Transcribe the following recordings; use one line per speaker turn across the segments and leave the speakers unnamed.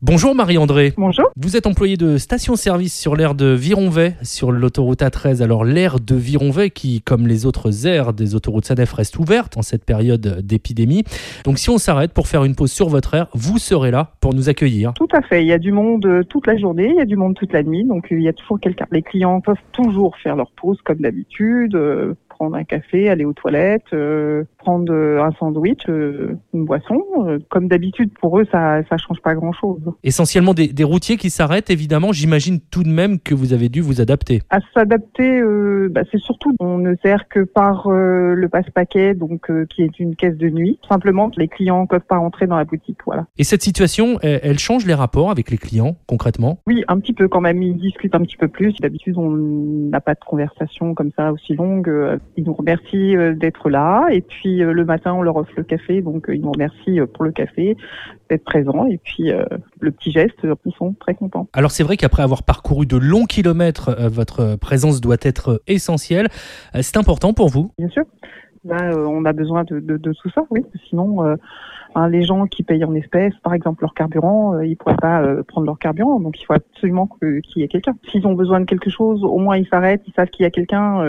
Bonjour Marie-André.
Bonjour.
Vous êtes employé de station-service sur l'aire de Vironvay, sur l'autoroute A13. Alors l'aire de Vironvay qui, comme les autres aires des autoroutes SANEF, reste ouverte en cette période d'épidémie. Donc si on s'arrête pour faire une pause sur votre aire, vous serez là pour nous accueillir.
Tout à fait. Il y a du monde euh, toute la journée, il y a du monde toute la nuit. Donc il y a toujours quelqu'un. Les clients peuvent toujours faire leur pause comme d'habitude, euh, prendre un café, aller aux toilettes, euh, prendre euh, un sandwich, euh, une boisson. Euh, comme d'habitude, pour eux, ça ça change pas grand-chose.
Essentiellement des, des routiers qui s'arrêtent, évidemment. J'imagine tout de même que vous avez dû vous adapter.
À s'adapter, euh, bah, c'est surtout on ne sert que par euh, le passe-paquet, donc euh, qui est une caisse de nuit. Simplement, les clients peuvent pas entrer dans la boutique. Voilà.
Et cette situation, elle, elle change les rapports avec les clients, concrètement?
Oui, un petit peu quand même. Ils discutent un petit peu plus. D'habitude, on n'a pas de conversation comme ça aussi longue. Ils nous remercient d'être là. Et puis euh, le matin, on leur offre le café. Donc euh, ils nous remercient euh, pour le café, d'être présents. Et puis le petit geste, ils sont très contents.
Alors c'est vrai qu'après avoir parcouru de longs kilomètres, votre présence doit être essentielle. C'est important pour vous?
Bien sûr. Là, on a besoin de, de, de tout ça, oui. Sinon, euh, hein, les gens qui payent en espèces, par exemple leur carburant, euh, ils pourraient pas euh, prendre leur carburant. Donc, il faut absolument qu'il y ait quelqu'un. S'ils ont besoin de quelque chose, au moins ils s'arrêtent, ils savent qu'il y a quelqu'un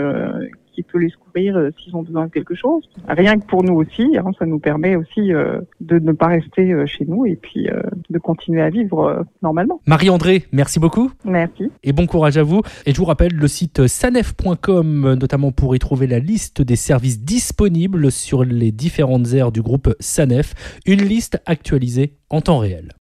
qui peut les secourir euh, s'ils ont besoin de quelque chose. Rien que pour nous aussi, hein, ça nous permet aussi euh, de ne pas rester euh, chez nous et puis de continuer à vivre normalement.
Marie-André, merci beaucoup.
Merci.
et bon courage à vous. Et je vous rappelle le site sanef.com, notamment pour y trouver la liste des services disponibles sur les différentes aires du groupe Sanef, une liste actualisée en temps réel.